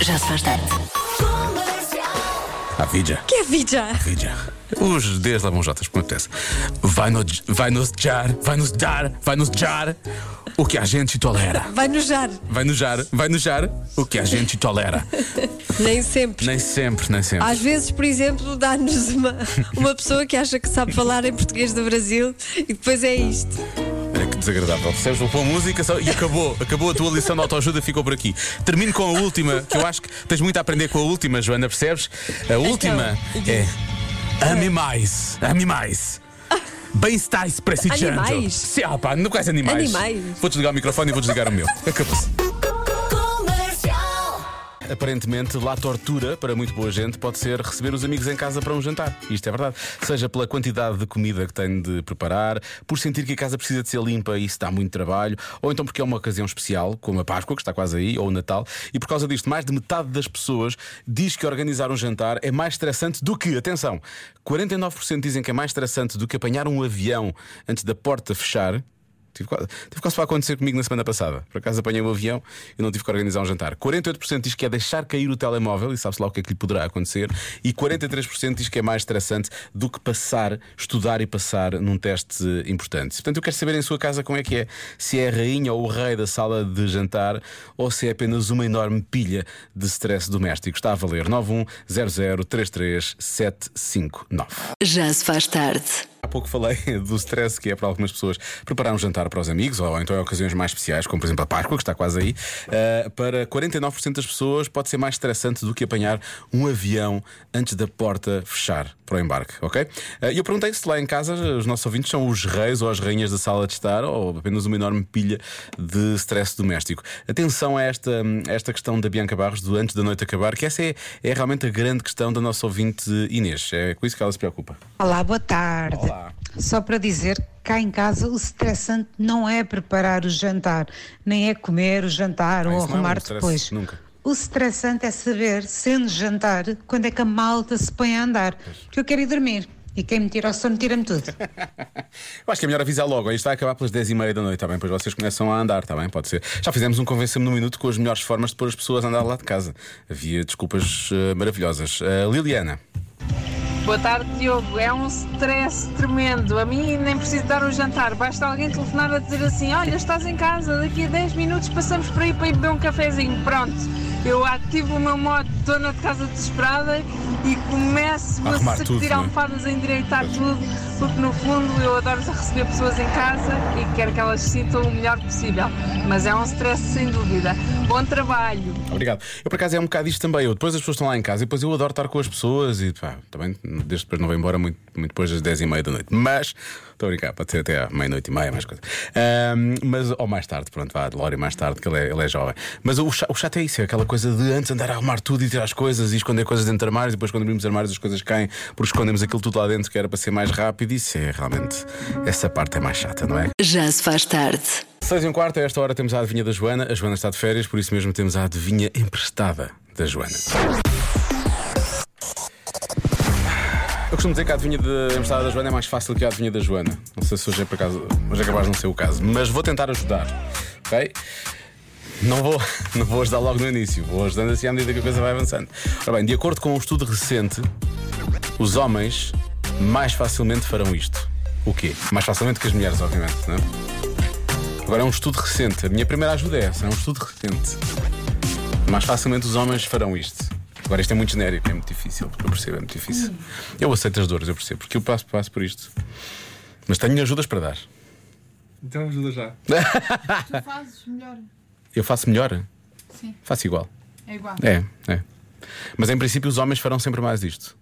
Já se faz tarde. A vida. Que é vida? Vida. Os Ds levam Jotas, como acontece. Vai, no, vai nos jar, vai nos dar, vai nos jar o que a gente tolera. Vai nojar. Vai nos jar, vai nos jar o que a gente tolera. Nem sempre. Nem sempre, nem sempre. Às vezes, por exemplo, dá-nos uma, uma pessoa que acha que sabe falar em português do Brasil e depois é isto. Que desagradável. Recebes uma boa música só- e acabou. Acabou a tua lição de autoajuda, ficou por aqui. Termino com a última, que eu acho que tens muito a aprender com a última, Joana, percebes? A última é. Ame mais, ame mais. Bem-estar precisando. Animais? Sim, ah, pá, não quais animais. Animais. Vou desligar o microfone e vou desligar o meu. Acabou-se. Aparentemente, lá tortura para muito boa gente pode ser receber os amigos em casa para um jantar. Isto é verdade. Seja pela quantidade de comida que tem de preparar, por sentir que a casa precisa de ser limpa e isso dá muito trabalho, ou então porque é uma ocasião especial, como a Páscoa, que está quase aí, ou o Natal, e por causa disto, mais de metade das pessoas diz que organizar um jantar é mais estressante do que, atenção, 49% dizem que é mais estressante do que apanhar um avião antes da porta fechar. Tive tive quase para acontecer comigo na semana passada. Por acaso apanhei o avião e não tive que organizar um jantar. 48% diz que é deixar cair o telemóvel e sabe-se lá o que é que lhe poderá acontecer. E 43% diz que é mais estressante do que passar, estudar e passar num teste importante. Portanto, eu quero saber em sua casa como é que é. Se é a rainha ou o rei da sala de jantar ou se é apenas uma enorme pilha de stress doméstico. Está a valer 910033759. Já se faz tarde. Há pouco falei do stress que é para algumas pessoas preparar um jantar para os amigos, ou então em ocasiões mais especiais, como por exemplo a Páscoa, que está quase aí. Uh, para 49% das pessoas pode ser mais estressante do que apanhar um avião antes da porta fechar para o embarque, ok? E eu perguntei se lá em casa os nossos ouvintes são os reis ou as rainhas da sala de estar, ou apenas uma enorme pilha de stress doméstico. Atenção a esta, a esta questão da Bianca Barros, do antes da noite acabar, que essa é, é realmente a grande questão da nossa ouvinte Inês. É com isso que ela se preocupa. Olá, boa tarde. Olá. Só para dizer, cá em casa o estressante não é preparar o jantar, nem é comer o jantar Ah, ou não é um arrumar depois. nunca. O estressante é saber, sendo jantar, quando é que a malta se põe a andar. Porque eu quero ir dormir. E quem me tira o sono, tira-me tudo. Eu acho que é melhor avisar logo. Isto vai acabar pelas 10 e meia da noite, está bem? Depois vocês começam a andar, está bem? Pode ser. Já fizemos um convença-me no minuto com as melhores formas de pôr as pessoas a andar lá de casa. Havia desculpas eh, maravilhosas. Uh, Liliana. Boa tarde, Diogo. É um stress tremendo. A mim nem preciso dar o jantar. Basta alguém telefonar a dizer assim: Olha, estás em casa, daqui a 10 minutos passamos por aí para ir beber um cafezinho. Pronto. Eu ativo o meu modo de dona de casa desesperada e começo A a, sacudir né? almofadas a endireitar tudo, porque no fundo eu adoro receber pessoas em casa e quero que elas se sintam o melhor possível. Mas é um stress sem dúvida. Bom trabalho. Obrigado. Eu por acaso é um bocado isto também. Eu, depois as pessoas estão lá em casa e depois eu adoro estar com as pessoas e pá, também desde depois não vou embora muito, muito depois das 10 e meia da noite. Mas estou a brincar, pode ser até à meia-noite e meia, mais coisa. Ahm, mas, ou mais tarde, pronto, vá, Lori mais tarde, que ele é, ele é jovem. Mas o, o chato é isso, é aquela coisa de antes andar a arrumar tudo e tirar as coisas e esconder coisas dentro de armários, e depois quando abrimos armários as coisas caem porque escondemos aquilo tudo lá dentro que era para ser mais rápido. Isso é realmente. Essa parte é mais chata, não é? Já se faz tarde. Seis e um quarto, a esta hora temos a adivinha da Joana. A Joana está de férias, por isso mesmo temos a adivinha emprestada da Joana. Eu costumo dizer que a adivinha de emprestada da Joana é mais fácil que a adivinha da Joana. Não sei se hoje é por acaso, hoje é capaz de não ser o caso, mas vou tentar ajudar, ok? Não vou, não vou ajudar logo no início, vou ajudando assim à medida que a coisa vai avançando. Ora bem, de acordo com um estudo recente, os homens mais facilmente farão isto. O quê? Mais facilmente que as mulheres, obviamente, não é? Agora é um estudo recente. A minha primeira ajuda é essa, é um estudo recente. Mais facilmente os homens farão isto. Agora isto é muito genérico, é muito difícil, porque eu percebo, é muito difícil. Eu aceito as dores, eu percebo, porque eu passo, passo por isto. Mas tenho ajudas para dar. Então ajuda já. Tu fazes melhor. Eu faço melhor? Sim. Faço igual. É igual. É, é. Mas em princípio os homens farão sempre mais disto.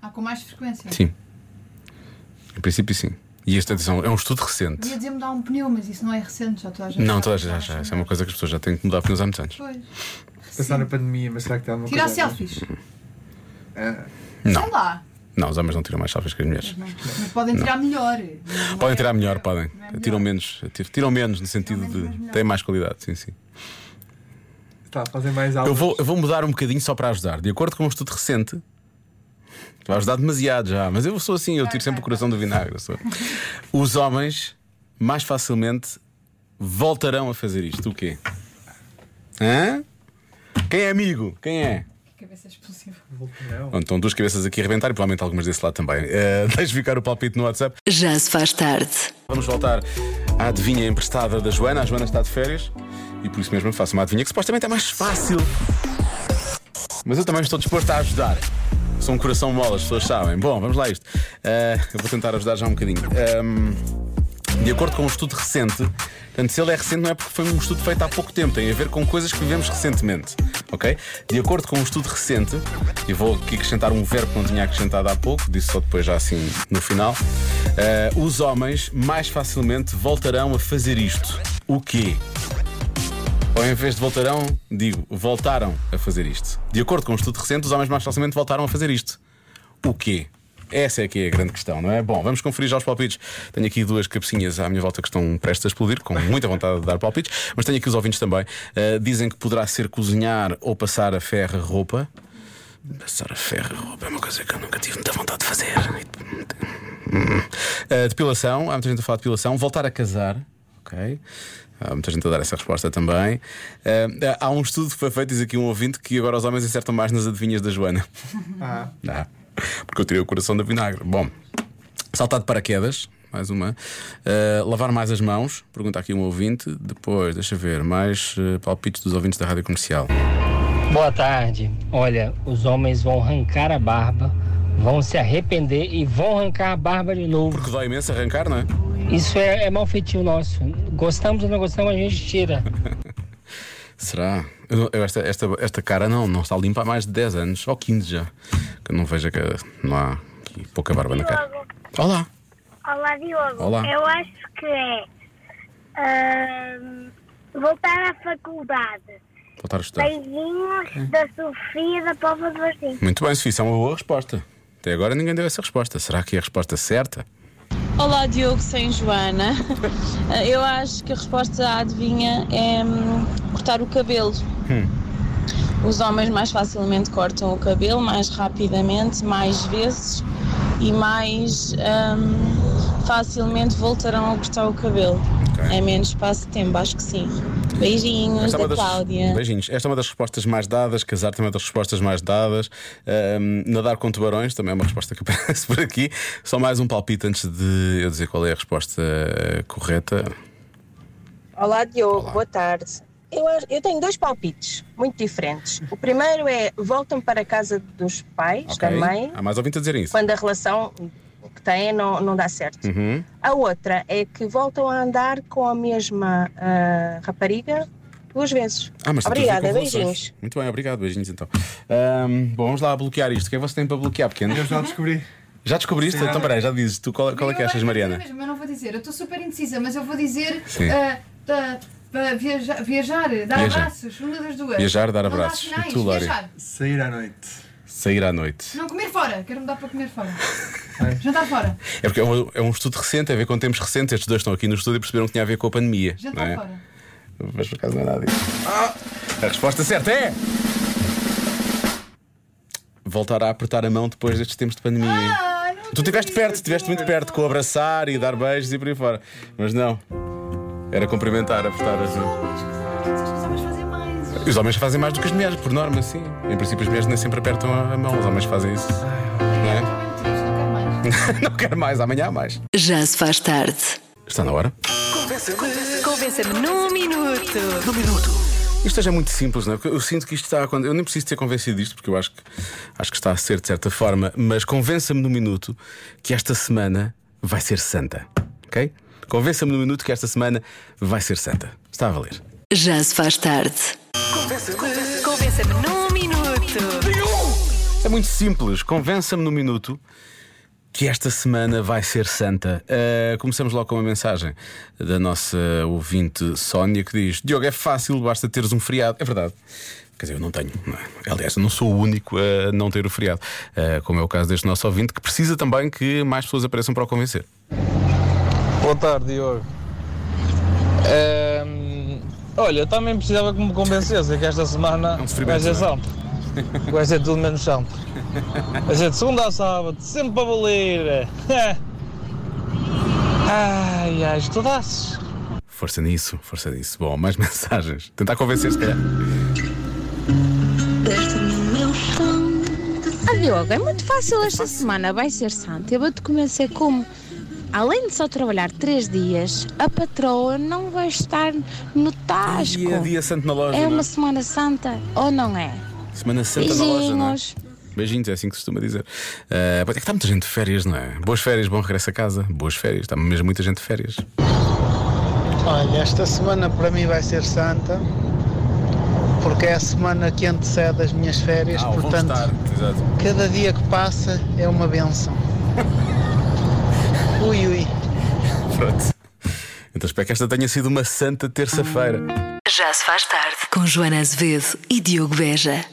Ah, com mais frequência. Sim. Em princípio sim. E esta atenção, é um estudo recente. Ia dizer mudar um pneu, mas isso não é recente, já toda a gente Não, toda a gente já, já. Essa é uma coisa que as pessoas já têm que mudar pneus há muitos anos. Pois. Pensar na pandemia, mas será que tem alguma Tirar coisa? ver? selfies. Ah, Não. Sei lá. Não, os homens não tiram mais selfies que as mulheres. Mas podem tirar melhor. Não Podem é- tirar melhor, podem. não é. Tiram menos, tir- tiram menos no sentido menos, de. têm mais qualidade, sim, sim. tá, fazem mais Eu aulas. vou, eu vou mudar um bocadinho só para ajudar. De acordo com um estudo recente, vai ajudar demasiado já, mas eu sou assim, eu tiro sempre o coração do vinagre. eu sou. Os homens mais facilmente voltarão a fazer isto. O quê? Hã? Quem é amigo? Quem é? Cabeça explosiva. Bom, Estão duas cabeças aqui a arrebentar e provavelmente algumas desse lado também. Uh, deixe ficar o palpite no WhatsApp. Já se faz tarde. Vamos voltar à adivinha emprestada da Joana. A Joana está de férias e por isso mesmo faço uma adivinha que supostamente é mais fácil. Mas eu também estou disposto a ajudar. Sou um coração mole, as pessoas sabem. Bom, vamos lá a isto. Uh, eu vou tentar ajudar já um bocadinho. Um, de acordo com um estudo recente, portanto, se ele é recente, não é porque foi um estudo feito há pouco tempo, tem a ver com coisas que vivemos recentemente. Ok? De acordo com um estudo recente, e vou aqui acrescentar um verbo que não tinha acrescentado há pouco, disse só depois já assim no final. uh, os homens mais facilmente voltarão a fazer isto. O quê? Ou em vez de voltarão, digo, voltaram a fazer isto. De acordo com um estudo recente, os homens mais facilmente voltaram a fazer isto. O quê? Essa é que é a grande questão, não é? Bom, vamos conferir já os palpites. Tenho aqui duas cabecinhas à minha volta que estão prestes a explodir, com muita vontade de dar palpites, mas tenho aqui os ouvintes também. Uh, dizem que poderá ser cozinhar ou passar a ferro roupa. Passar a ferro roupa é uma coisa que eu nunca tive muita vontade de fazer. Uh, depilação, há muita gente a falar de depilação. Voltar a casar, ok? Há muita gente a dar essa resposta também. Uh, há um estudo que foi feito, diz aqui um ouvinte, que agora os homens acertam mais nas adivinhas da Joana. Ah, Dá. Porque eu tirei o coração da vinagre. Bom, saltar de paraquedas, mais uma. Uh, lavar mais as mãos, pergunta aqui um ouvinte. Depois, deixa ver, mais uh, palpites dos ouvintes da rádio comercial. Boa tarde. Olha, os homens vão arrancar a barba, vão se arrepender e vão arrancar a barba de novo. Porque dói imenso arrancar, não é? Isso é, é mal feitio nosso. Gostamos ou não gostamos, a gente tira. Será? Eu esta, esta, esta cara não, não está limpa há mais de 10 anos, ou 15 já. Que não vejo que não há aqui pouca barba na cara. Olá! Olá, Diogo. Olá. Eu acho que é ahm, voltar à faculdade. Voltar a estudar. Beijinhos da Sofia da Pova do Varzim. Muito bem, Sofia, isso é uma boa resposta. Até agora ninguém deu essa resposta. Será que é a resposta certa? Olá Diogo, sem Joana. Eu acho que a resposta à adivinha é hum, cortar o cabelo. Os homens mais facilmente cortam o cabelo, mais rapidamente, mais vezes e mais hum, facilmente voltarão a cortar o cabelo. Ok. É menos espaço de tempo, acho que sim. Beijinhos Esta é da uma das- Cláudia. Beijinhos. Esta é uma das respostas mais dadas. Casar também é uma das respostas mais dadas. Ahm, nadar com tubarões também é uma resposta que aparece por aqui. Só mais um palpite antes de eu dizer qual é a resposta eh, correta. Olá, Diogo, Olá. boa tarde. Eu, eu tenho dois palpites muito diferentes. O primeiro é voltam para a casa dos pais, Ok? da mãe, Há mais ouvintes a dizerem isso. quando a relação que têm não, não dá certo. Uhum. A outra é que voltam a andar com a mesma ah, rapariga duas vezes. Ah, mas Obrigada, beijinhos. Muito bem, obrigado. Beijinhos então. Ahm, bom, vamos lá bloquear isto. O que é que você tem para bloquear, pequeno? eu já descobri. Já descobriste? Sim. então, peraí, já dizes. Tu, qual, qual é que achas, Mariana? dizer mesmo, eu não vou dizer, eu estou super indecisa, mas eu vou dizer ah, viajar, viajar, dar Viajar. abraços, uma das duas. Viajar, dar Não dá abraços. sinais, E tu, Lória? viajar. Sair à noite. Sair à noite. Não comer fora, quero mudar para comer fora. Ai. Jantar fora, É porque é um, é um estudo recente, tem a ver com tempos recentes. Estes dois estão aqui no estúdio e perceberam que tinha a ver com a pandemia. jantar é? fora. Mas por acaso não é nada disso. Ah! A resposta certa é. Voltar a apertar a mão depois destes tempos de pandemia. Ah, não tu estiveste perto, estiveste muito perto com abraçar e dar beijos e por aí fora. Mas não. Era cumprimentar, apertar as mãos. E Os homens fazem mais do que as mulheres, por norma, sim. Em princípio, as mulheres nem sempre apertam a mão, os homens fazem isso. Não é? Não quero mais. Não quero mais, amanhã há mais. Já se faz tarde. Está na hora? Convença-me num minuto. Isto hoje é muito simples, não é? Porque eu sinto que isto está a acontecer. Eu nem preciso ter convencido disto, porque eu acho que, acho que está a ser de certa forma, mas convença-me no minuto que esta semana vai ser santa. Ok? Convença-me no minuto que esta semana vai ser santa. Está a valer. Já se faz tarde. Convença-me num minuto. É muito simples. Convença-me no minuto que esta semana vai ser santa. Uh, começamos logo com uma mensagem da nossa ouvinte Sónia que diz: Diogo, é fácil, basta teres um feriado. É verdade. Quer dizer, eu não tenho. Não é? Aliás, eu não sou o único a não ter o feriado. Uh, como é o caso deste nosso ouvinte, que precisa também que mais pessoas apareçam para o convencer. Boa tarde, Diogo. Ehm, Olha, eu também precisava que me convencesse que esta semana é um vai ser é? santo, Vai ser tudo menos santo, Vai ser de segunda a sábado, sempre para valer. Ai, ai, estudasses. Força nisso, força nisso. Bom, mais mensagens. Tentar convencer, se calhar. Ah, Diogo, é muito fácil esta semana, vai ser santo. Eu vou-te convencer como? Além de só trabalhar três dias, a patroa não vai estar no tasco. Dia, dia santo na loja. É não uma semana santa ou não é? Semana Santa na loja, não é? Beijinhos. Beijinhos, é assim que se costuma dizer. Pois é que está muita gente de férias, não é? Boas férias, bom regresso a casa. Boas férias, está mesmo muita gente de férias. Olha, esta semana para mim vai ser santa, porque é a semana que antecede as minhas férias, Ah, portanto, estar, cada dia que passa é uma benção. Ui, ui. Pronto. Então espero que esta tenha sido uma santa terça-feira. Já se faz tarde. Com Joana Azevedo e Diogo Beja.